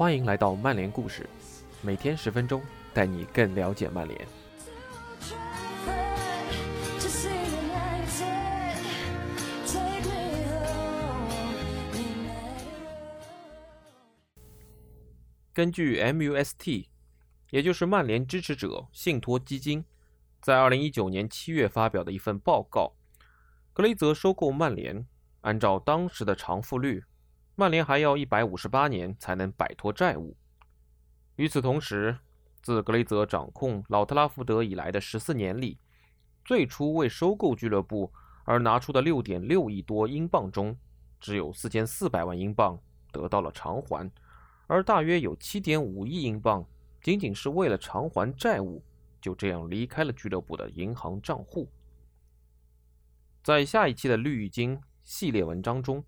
欢迎来到曼联故事，每天十分钟，带你更了解曼联。根据 MUST，也就是曼联支持者信托基金，在二零一九年七月发表的一份报告，格雷泽收购曼联，按照当时的偿付率。曼联还要一百五十八年才能摆脱债务。与此同时，自格雷泽掌控老特拉福德以来的十四年里，最初为收购俱乐部而拿出的六点六亿多英镑中，只有四千四百万英镑得到了偿还，而大约有七点五亿英镑仅仅是为了偿还债务，就这样离开了俱乐部的银行账户。在下一期的绿金系列文章中。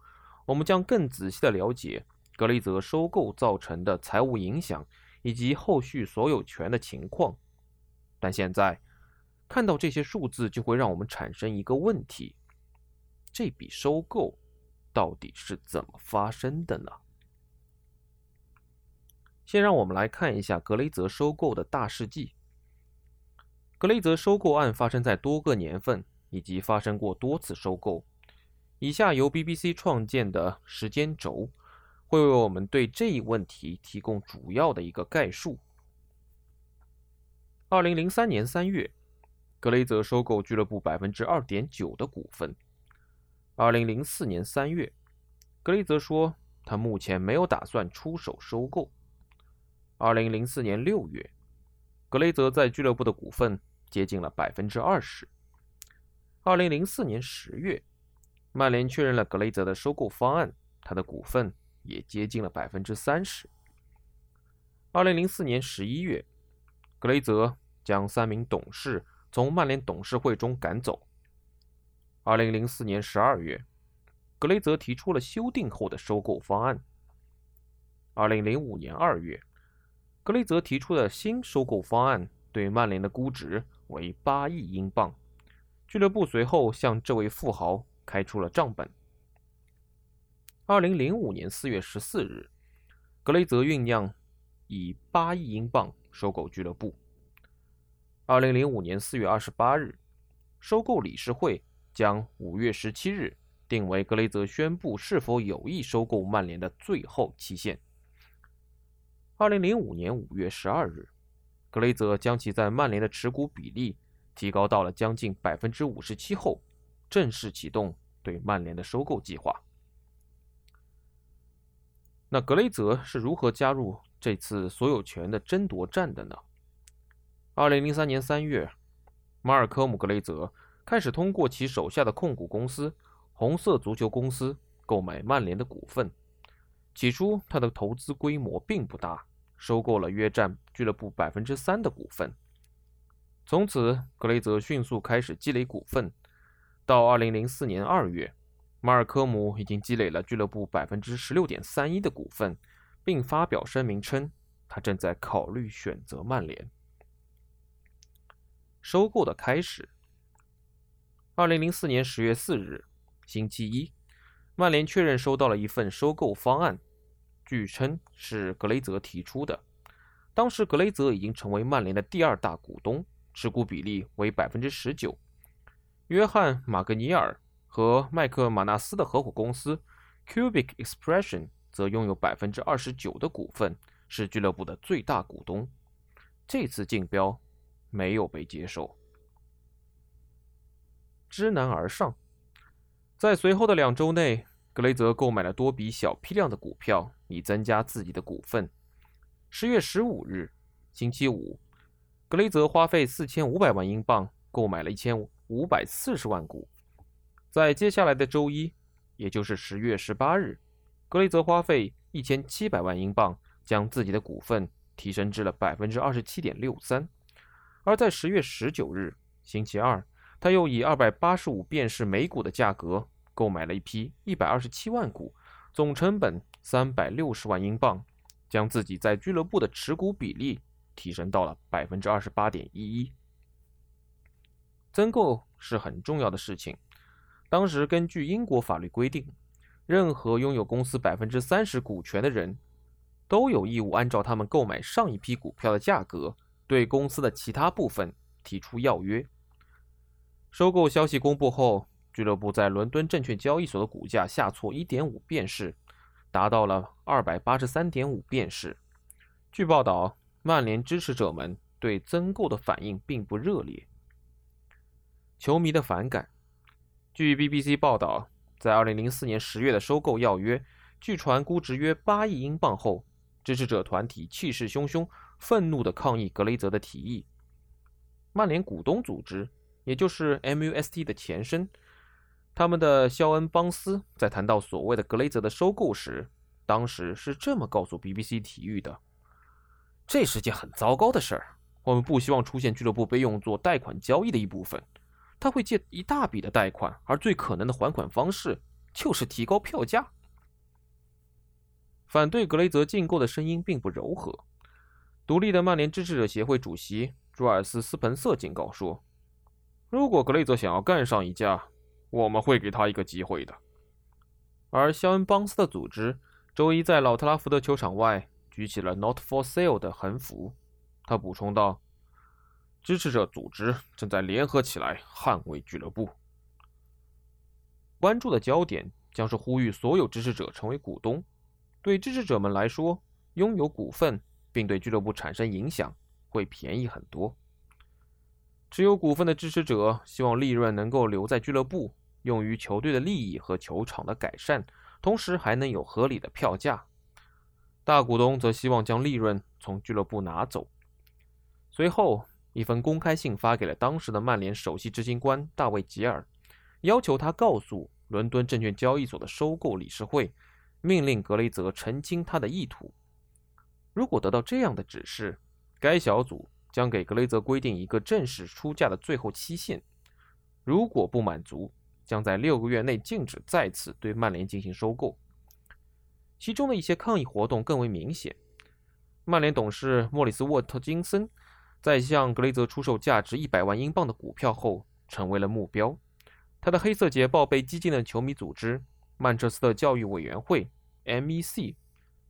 我们将更仔细的了解格雷泽收购造成的财务影响以及后续所有权的情况。但现在看到这些数字，就会让我们产生一个问题：这笔收购到底是怎么发生的呢？先让我们来看一下格雷泽收购的大事记。格雷泽收购案发生在多个年份，以及发生过多次收购。以下由 BBC 创建的时间轴会为我们对这一问题提供主要的一个概述。二零零三年三月，格雷泽收购俱乐部百分之二点九的股份。二零零四年三月，格雷泽说他目前没有打算出手收购。二零零四年六月，格雷泽在俱乐部的股份接近了百分之二十。二零零四年十月。曼联确认了格雷泽的收购方案，他的股份也接近了百分之三十。二零零四年十一月，格雷泽将三名董事从曼联董事会中赶走。二零零四年十二月，格雷泽提出了修订后的收购方案。二零零五年二月，格雷泽提出的新收购方案对曼联的估值为八亿英镑。俱乐部随后向这位富豪。开出了账本。二零零五年四月十四日，格雷泽酝酿以八亿英镑收购俱乐部。二零零五年四月二十八日，收购理事会将五月十七日定为格雷泽宣布是否有意收购曼联的最后期限。二零零五年五月十二日，格雷泽将其在曼联的持股比例提高到了将近百分之五十七后。正式启动对曼联的收购计划。那格雷泽是如何加入这次所有权的争夺战的呢？二零零三年三月，马尔科姆·格雷泽开始通过其手下的控股公司红色足球公司购买曼联的股份。起初，他的投资规模并不大，收购了约占俱乐部百分之三的股份。从此，格雷泽迅速开始积累股份。到二零零四年二月，马尔科姆已经积累了俱乐部百分之十六点三一的股份，并发表声明称，他正在考虑选择曼联。收购的开始。二零零四年十月四日，星期一，曼联确认收到了一份收购方案，据称是格雷泽提出的。当时格雷泽已经成为曼联的第二大股东，持股比例为百分之十九。约翰·马格尼尔和麦克马纳斯的合伙公司 Cubic Expression 则拥有百分之二十九的股份，是俱乐部的最大股东。这次竞标没有被接受。知难而上，在随后的两周内，格雷泽购买了多笔小批量的股票，以增加自己的股份。十月十五日，星期五，格雷泽花费四千五百万英镑购买了一千五。百四十万股，在接下来的周一，也就是十月十八日，格雷泽花费一千七百万英镑将自己的股份提升至了百分之二十七点六三。而在十月十九日，星期二，他又以二百八十五便士每股的价格购买了一批一百二十七万股，总成本三百六十万英镑，将自己在俱乐部的持股比例提升到了百分之二十八点一一。增购是很重要的事情。当时根据英国法律规定，任何拥有公司百分之三十股权的人都有义务按照他们购买上一批股票的价格，对公司的其他部分提出要约。收购消息公布后，俱乐部在伦敦证券交易所的股价下挫1.5便士，达到了283.5便士。据报道，曼联支持者们对增购的反应并不热烈。球迷的反感。据 BBC 报道，在2004年10月的收购要约，据传估值约8亿英镑后，支持者团体气势汹汹、愤怒地抗议格雷泽的提议。曼联股东组织。也就是 MUST 的前身，他们的肖恩·邦斯在谈到所谓的格雷泽的收购时，当时是这么告诉 BBC 体育的：“这是件很糟糕的事儿，我们不希望出现俱乐部被用作贷款交易的一部分。他会借一大笔的贷款，而最可能的还款方式就是提高票价。”反对格雷泽竞购的声音并不柔和。独立的曼联支持者协会主席朱尔斯·斯彭瑟警告说。如果格雷泽想要干上一架，我们会给他一个机会的。而肖恩·邦斯的组织周一在老特拉福德球场外举起了 “Not for sale” 的横幅。他补充道：“支持者组织正在联合起来捍卫俱乐部。”关注的焦点将是呼吁所有支持者成为股东。对支持者们来说，拥有股份并对俱乐部产生影响会便宜很多。持有股份的支持者希望利润能够留在俱乐部，用于球队的利益和球场的改善，同时还能有合理的票价。大股东则希望将利润从俱乐部拿走。随后，一封公开信发给了当时的曼联首席执行官大卫·吉尔，要求他告诉伦敦证券交易所的收购理事会，命令格雷泽澄清他的意图。如果得到这样的指示，该小组。将给格雷泽规定一个正式出价的最后期限，如果不满足，将在六个月内禁止再次对曼联进行收购。其中的一些抗议活动更为明显。曼联董事莫里斯·沃特金森在向格雷泽出售价值一百万英镑的股票后，成为了目标。他的黑色捷豹被激进的球迷组织曼彻斯特教育委员会 （MEC）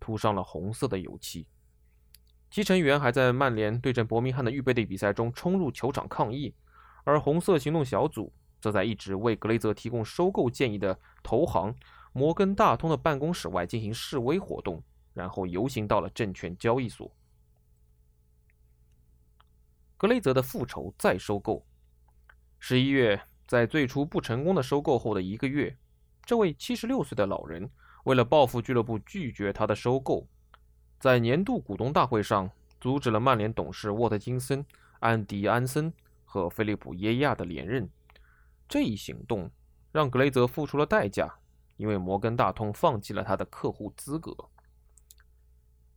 涂上了红色的油漆。其成员还在曼联对阵伯明翰的预备队比赛中冲入球场抗议，而红色行动小组则在一直为格雷泽提供收购建议的投行摩根大通的办公室外进行示威活动，然后游行到了证券交易所。格雷泽的复仇再收购。十一月，在最初不成功的收购后的一个月，这位七十六岁的老人为了报复俱乐部拒绝他的收购。在年度股东大会上，阻止了曼联董事沃特金森、安迪安森和菲利普耶亚的连任。这一行动让格雷泽付出了代价，因为摩根大通放弃了他的客户资格。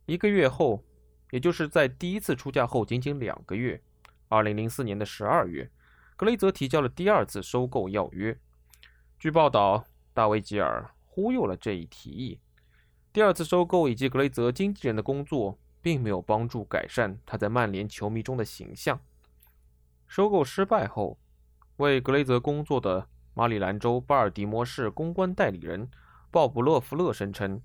一个月后，也就是在第一次出价后仅仅两个月，2004年的12月，格雷泽提交了第二次收购要约。据报道，大卫·吉尔忽悠了这一提议。第二次收购以及格雷泽经纪人的工作，并没有帮助改善他在曼联球迷中的形象。收购失败后，为格雷泽工作的马里兰州巴尔的摩市公关代理人鲍勃·勒夫勒声称，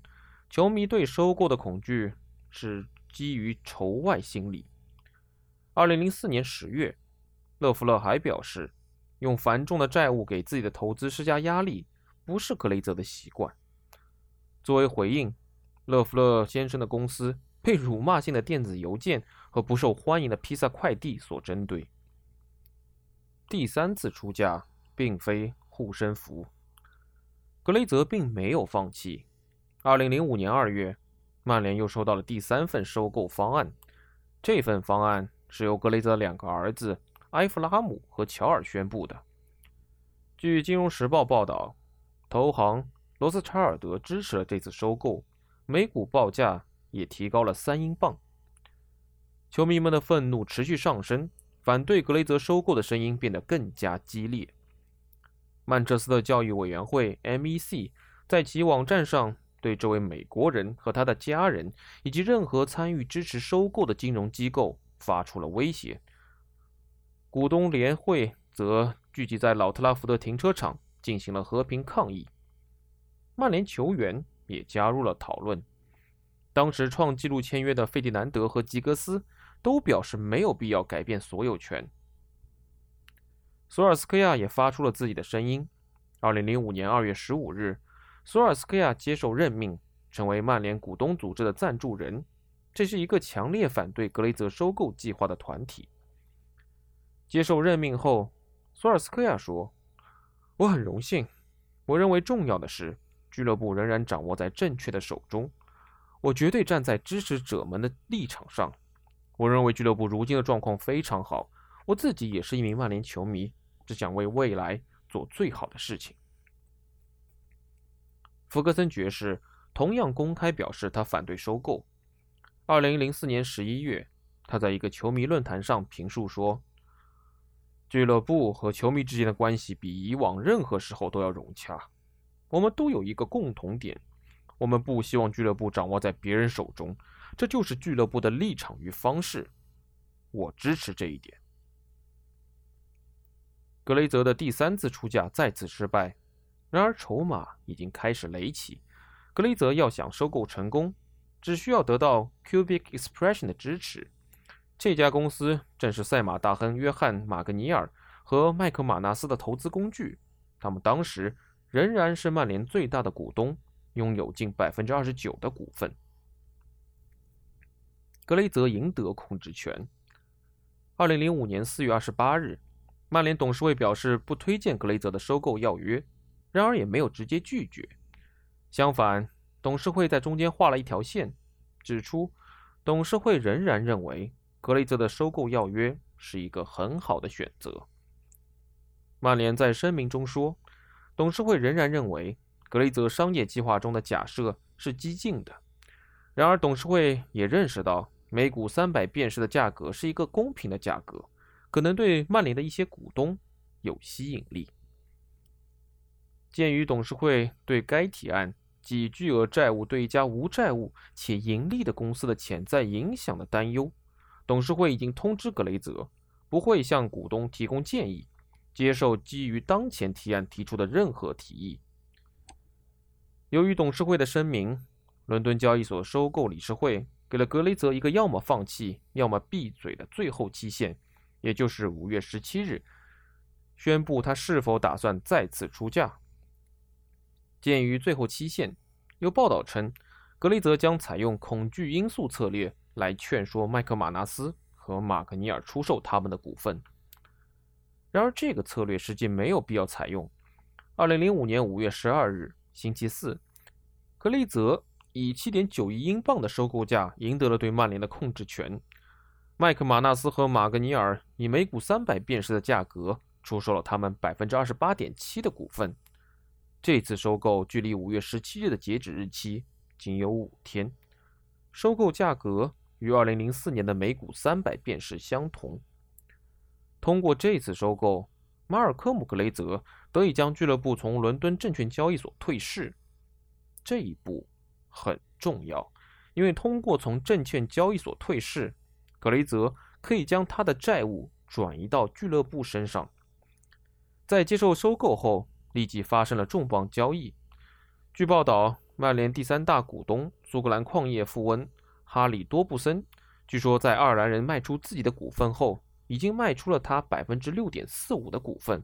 球迷对收购的恐惧是基于仇外心理。二零零四年十月，勒夫勒还表示，用繁重的债务给自己的投资施加压力，不是格雷泽的习惯。作为回应。勒夫勒先生的公司被辱骂性的电子邮件和不受欢迎的披萨快递所针对。第三次出价并非护身符，格雷泽并没有放弃。2005年2月，曼联又收到了第三份收购方案。这份方案是由格雷泽两个儿子埃弗拉姆和乔尔宣布的。据《金融时报》报道，投行罗斯查尔德支持了这次收购。每股报价也提高了三英镑。球迷们的愤怒持续上升，反对格雷泽收购的声音变得更加激烈。曼彻斯特教育委员会 （MEC） 在其网站上对这位美国人和他的家人以及任何参与支持收购的金融机构发出了威胁。股东联会则聚集在老特拉福德停车场进行了和平抗议。曼联球员。也加入了讨论。当时创纪录签约的费迪南德和吉格斯都表示没有必要改变所有权。索尔斯克亚也发出了自己的声音。二零零五年二月十五日，索尔斯克亚接受任命，成为曼联股东组织的赞助人。这是一个强烈反对格雷泽收购计划的团体。接受任命后，索尔斯克亚说：“我很荣幸。我认为重要的是，俱乐部仍然掌握在正确的手中。我绝对站在支持者们的立场上。我认为俱乐部如今的状况非常好。我自己也是一名曼联球迷，只想为未来做最好的事情。”福格森爵士同样公开表示他反对收购。二零零四年十一月，他在一个球迷论坛上评述说：“俱乐部和球迷之间的关系比以往任何时候都要融洽。我们都有一个共同点：我们不希望俱乐部掌握在别人手中，这就是俱乐部的立场与方式。我支持这一点。”格雷泽的第三次出价再次失败，然而筹码已经开始垒起。格雷泽要想收购成功。只需要得到 Cubic Expression 的支持。这家公司正是赛马大亨约翰·马格尼尔和麦克马纳斯的投资工具。他们当时仍然是曼联最大的股东，拥有近百分之二十九的股份。格雷泽赢得控制权。二零零五年四月二十八日，曼联董事会表示不推荐格雷泽的收购要约，然而也没有直接拒绝。相反。董事会在中间画了一条线，指出董事会仍然认为格雷泽的收购要约是一个很好的选择。曼联在声明中说，董事会仍然认为格雷泽商业计划中的假设是激进的。然而，董事会也认识到每股三百便士的价格是一个公平的价格，可能对曼联的一些股东有吸引力。鉴于董事会对该提案，及巨额债务对一家无债务且盈利的公司的潜在影响的担忧，董事会已经通知格雷泽，不会向股东提供建议，接受基于当前提案提出的任何提议。由于董事会的声明，伦敦交易所收购理事会给了格雷泽一个要么放弃，要么闭嘴的最后期限，也就是五月十七日，宣布他是否打算再次出价。鉴于最后期限，有报道称，格雷泽将采用恐惧因素策略来劝说麦克马纳斯和马克尼尔出售他们的股份。然而，这个策略实际没有必要采用。二零零五年五月十二日，星期四，格雷泽以七点九亿英镑的收购价赢得了对曼联的控制权。麦克马纳斯和马格尼尔以每股三百便士的价格出售了他们百分之二十八点七的股份。这次收购距离五月十七日的截止日期仅有五天，收购价格与二零零四年的每股三百便士相同。通过这次收购，马尔科姆·格雷泽得以将俱乐部从伦敦证券交易所退市。这一步很重要，因为通过从证券交易所退市，格雷泽可以将他的债务转移到俱乐部身上。在接受收购后。立即发生了重磅交易。据报道，曼联第三大股东苏格兰矿业富翁哈里多布森，据说在爱尔兰人卖出自己的股份后，已经卖出了他百分之六点四五的股份。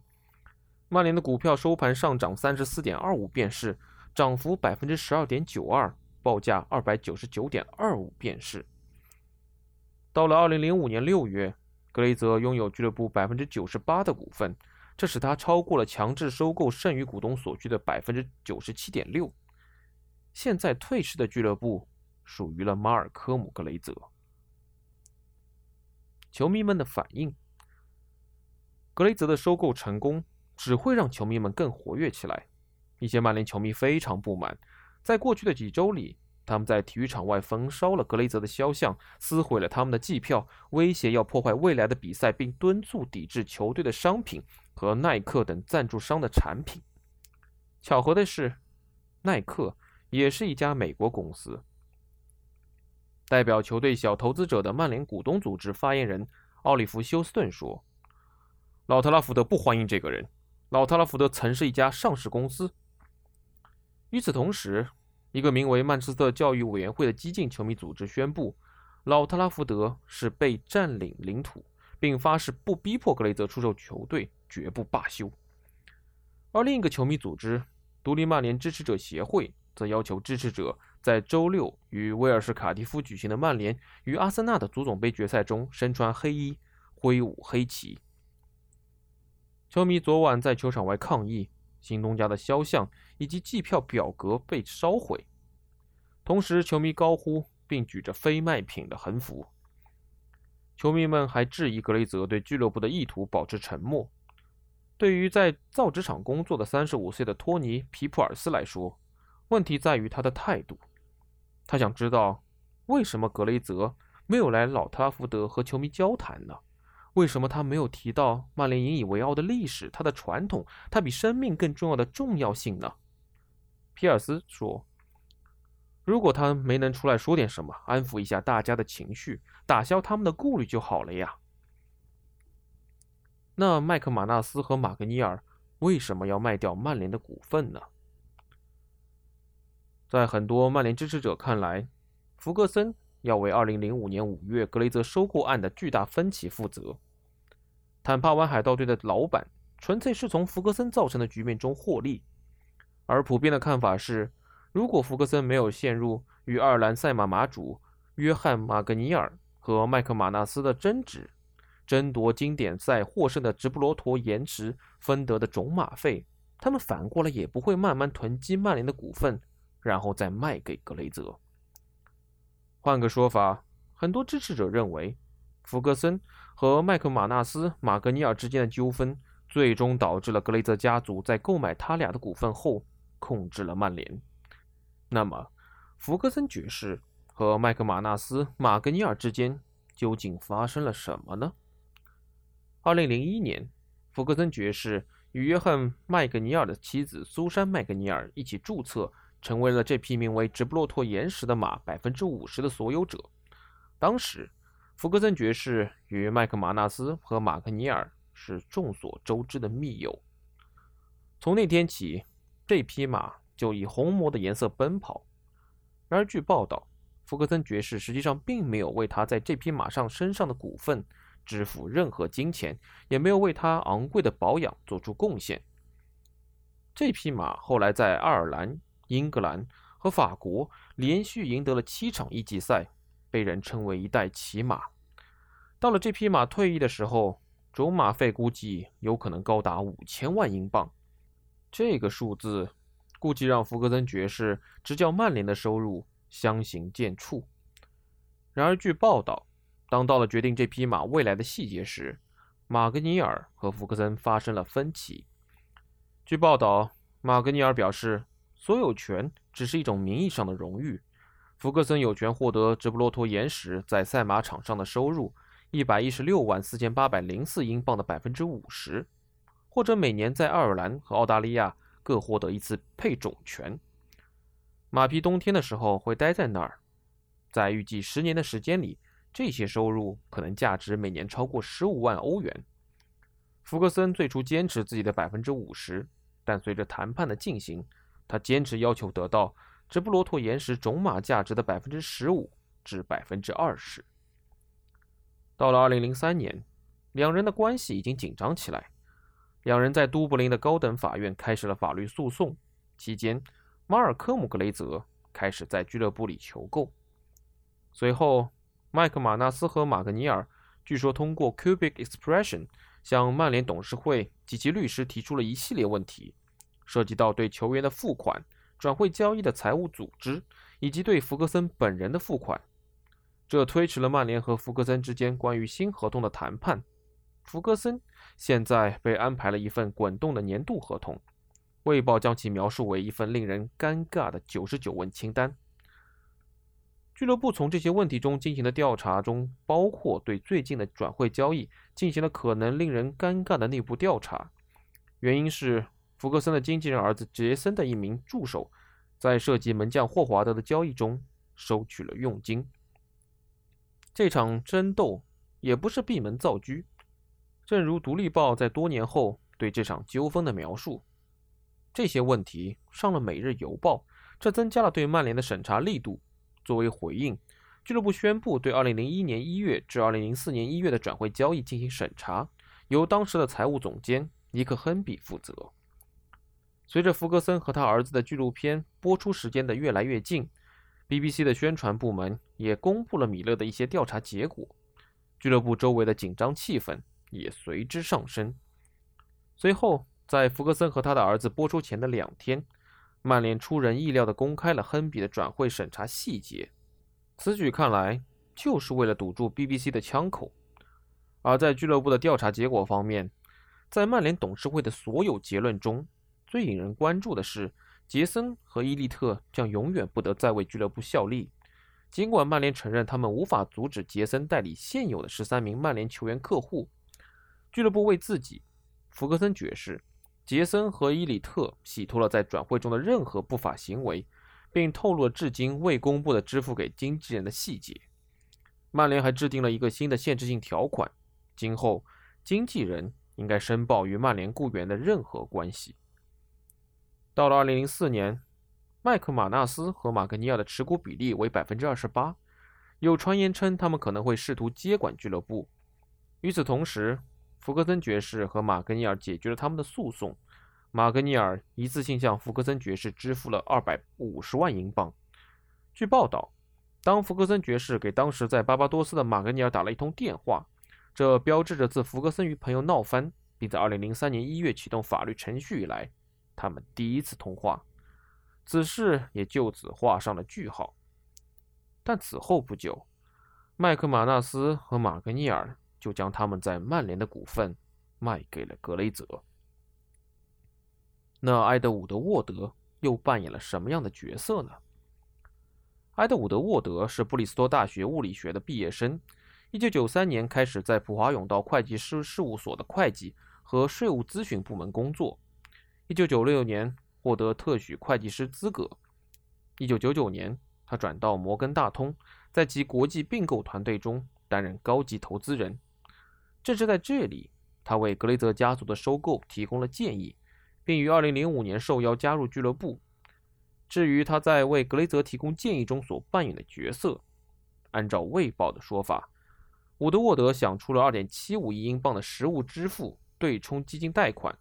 曼联的股票收盘上涨三十四点二五便士，涨幅百分之十二点九二，报价二百九十九点二五便士。到了二零零五年六月，格雷泽拥有俱乐部百分之九十八的股份。这使他超过了强制收购剩余股东所需的百分之九十七点六。现在退市的俱乐部属于了马尔科姆·格雷泽。球迷们的反应：格雷泽的收购成功只会让球迷们更活跃起来。一些曼联球迷非常不满，在过去的几周里，他们在体育场外焚烧了格雷泽的肖像，撕毁了他们的季票，威胁要破坏未来的比赛，并敦促抵制球队的商品。和耐克等赞助商的产品。巧合的是，耐克也是一家美国公司。代表球队小投资者的曼联股东组织发言人奥利弗·休斯顿说：“老特拉福德不欢迎这个人。老特拉福德曾是一家上市公司。”与此同时，一个名为曼彻斯特教育委员会的激进球迷组织宣布，老特拉福德是被占领领土，并发誓不逼迫格雷泽出售球队，绝不罢休。而另一个球迷组织——独立曼联支持者协会，则要求支持者在周六与威尔士卡迪夫举行的曼联与阿森纳的足总杯决赛中身穿黑衣，挥舞黑旗。球迷昨晚在球场外抗议。新东家的肖像以及计票表格被烧毁，同时球迷高呼并举着非卖品的横幅。球迷们还质疑格雷泽对俱乐部的意图保持沉默。对于在造纸厂工作的35岁的托尼·皮普尔斯来说，问题在于他的态度。他想知道为什么格雷泽没有来老特拉福德和球迷交谈呢？为什么他没有提到曼联引以为傲的历史、他的传统、他比生命更重要的重要性呢？皮尔斯说：“如果他没能出来说点什么，安抚一下大家的情绪，打消他们的顾虑就好了呀。”那麦克马纳斯和马格尼尔为什么要卖掉曼联的股份呢？在很多曼联支持者看来，福格森要为2005年5月格雷泽收购案的巨大分歧负责。坦帕湾海盗队的老板纯粹是从福格森造成的局面中获利，而普遍的看法是，如果福格森没有陷入与爱尔兰赛马马主约翰马格尼尔和麦克马纳斯的争执，争夺经典赛获胜的直布罗陀延迟分得的种马费，他们反过来也不会慢慢囤积曼联的股份，然后再卖给格雷泽。换个说法，很多支持者认为。福格森和麦克马纳斯、马格尼尔之间的纠纷，最终导致了格雷泽家族在购买他俩的股份后控制了曼联。那么，福格森爵士和麦克马纳斯、马格尼尔之间究竟发生了什么呢？二零零一年，福格森爵士与约翰·麦格尼尔的妻子苏珊·麦格尼尔一起注册，成为了这匹名为直布罗陀岩石的马百分之五十的所有者。当时。福格森爵士与麦克马纳斯和马克尼尔是众所周知的密友。从那天起，这匹马就以红魔的颜色奔跑。然而，据报道，福格森爵士实际上并没有为他在这匹马上身上的股份支付任何金钱，也没有为他昂贵的保养做出贡献。这匹马后来在爱尔兰、英格兰和法国连续赢得了七场一级赛。被人称为一代骑马。到了这匹马退役的时候，种马费估计有可能高达五千万英镑。这个数字估计让福格森爵士执教曼联的收入相形见绌。然而，据报道，当到了决定这匹马未来的细节时，马格尼尔和福格森发生了分歧。据报道，马格尼尔表示，所有权只是一种名义上的荣誉。福格森有权获得直布罗陀岩石在赛马场上的收入一百一十六万四千八百零四英镑的百分之五十，或者每年在爱尔兰和澳大利亚各获得一次配种权。马匹冬天的时候会待在那儿，在预计十年的时间里，这些收入可能价值每年超过十五万欧元。福格森最初坚持自己的百分之五十，但随着谈判的进行，他坚持要求得到。直布罗陀岩石种马价值的百分之十五至百分之二十。到了二零零三年，两人的关系已经紧张起来。两人在都柏林的高等法院开始了法律诉讼。期间，马尔科姆·格雷泽开始在俱乐部里求购。随后，麦克马纳斯和马格尼尔据说通过 Cubic Expression 向曼联董事会及其律师提出了一系列问题，涉及到对球员的付款。转会交易的财务组织，以及对福格森本人的付款，这推迟了曼联和福格森之间关于新合同的谈判。福格森现在被安排了一份滚动的年度合同，《卫报》将其描述为一份令人尴尬的九十九问清单。俱乐部从这些问题中进行的调查中，包括对最近的转会交易进行了可能令人尴尬的内部调查，原因是。福格森的经纪人儿子杰森的一名助手，在涉及门将霍华德的交易中收取了佣金。这场争斗也不是闭门造车，正如《独立报》在多年后对这场纠纷的描述：这些问题上了《每日邮报》，这增加了对曼联的审查力度。作为回应，俱乐部宣布对2001年1月至2004年1月的转会交易进行审查，由当时的财务总监尼克·亨比负责。随着福格森和他儿子的纪录片播出时间的越来越近，BBC 的宣传部门也公布了米勒的一些调查结果，俱乐部周围的紧张气氛也随之上升。随后，在福格森和他的儿子播出前的两天，曼联出人意料地公开了亨比的转会审查细节。此举看来就是为了堵住 BBC 的枪口。而在俱乐部的调查结果方面，在曼联董事会的所有结论中，最引人关注的是，杰森和伊利特将永远不得再为俱乐部效力。尽管曼联承认他们无法阻止杰森代理现有的十三名曼联球员客户，俱乐部为自己、福格森爵士、杰森和伊里特洗脱了在转会中的任何不法行为，并透露了至今未公布的支付给经纪人的细节。曼联还制定了一个新的限制性条款，今后经纪人应该申报与曼联雇员的任何关系。到了2004年，麦克马纳斯和马格尼尔的持股比例为百分之二十八。有传言称他们可能会试图接管俱乐部。与此同时，福格森爵士和马格尼尔解决了他们的诉讼。马格尼尔一次性向福格森爵士支付了二百五十万英镑。据报道，当福格森爵士给当时在巴巴多斯的马格尼尔打了一通电话，这标志着自福格森与朋友闹翻，并在2003年1月启动法律程序以来。他们第一次通话，此事也就此画上了句号。但此后不久，麦克马纳斯和马格尼尔就将他们在曼联的股份卖给了格雷泽。那埃德伍德·沃德又扮演了什么样的角色呢？埃德伍德·沃德是布里斯托大学物理学的毕业生，1993年开始在普华永道会计师事务所的会计和税务咨询部门工作。一九九六年获得特许会计师资格。一九九九年，他转到摩根大通，在其国际并购团队中担任高级投资人。正是在这里，他为格雷泽家族的收购提供了建议，并于二零零五年受邀加入俱乐部。至于他在为格雷泽提供建议中所扮演的角色，按照《卫报》的说法，伍德沃德想出了二点七五亿英镑的实物支付对冲基金贷款。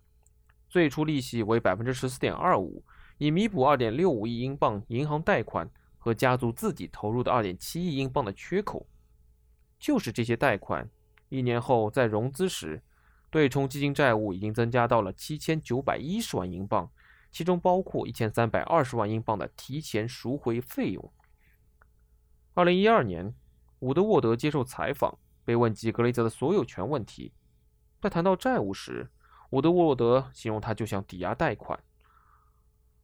最初利息为百分之十四点二五，以弥补二点六五亿英镑银行贷款和家族自己投入的二点七亿英镑的缺口。就是这些贷款，一年后在融资时，对冲基金债务已经增加到了七千九百一十万英镑，其中包括一千三百二十万英镑的提前赎回费用。二零一二年，伍德沃德接受采访，被问及格雷泽的所有权问题，在谈到债务时。伍德沃德形容它就像抵押贷款。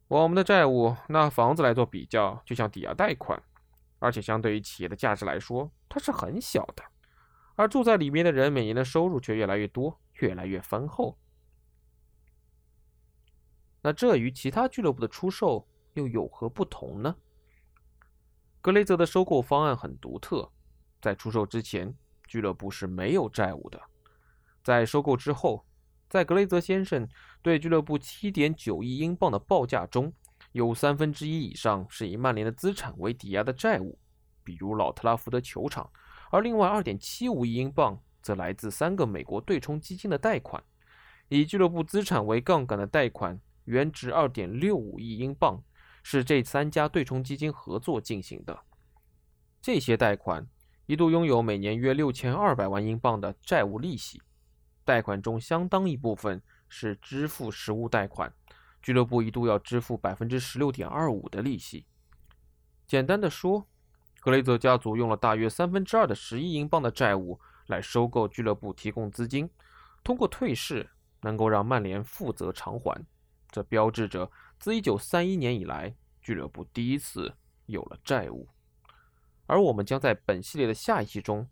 我们的债务拿房子来做比较，就像抵押贷款，而且相对于企业的价值来说，它是很小的。而住在里面的人每年的收入却越来越多，越来越丰厚。那这与其他俱乐部的出售又有何不同呢？格雷泽的收购方案很独特，在出售之前，俱乐部是没有债务的；在收购之后，在格雷泽先生对俱乐部7.9亿英镑的报价中，有三分之一以上是以曼联的资产为抵押的债务，比如老特拉福德球场；而另外2.75亿英镑则来自三个美国对冲基金的贷款。以俱乐部资产为杠杆的贷款原值2.65亿英镑，是这三家对冲基金合作进行的。这些贷款一度拥有每年约6200万英镑的债务利息。贷款中相当一部分是支付实物贷款，俱乐部一度要支付百分之十六点二五的利息。简单的说，格雷泽家族用了大约三分之二的十亿英镑的债务来收购俱乐部，提供资金，通过退市能够让曼联负责偿还。这标志着自一九三一年以来，俱乐部第一次有了债务。而我们将在本系列的下一期中，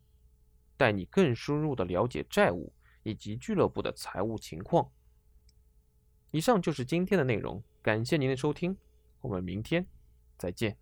带你更深入的了解债务。以及俱乐部的财务情况。以上就是今天的内容，感谢您的收听，我们明天再见。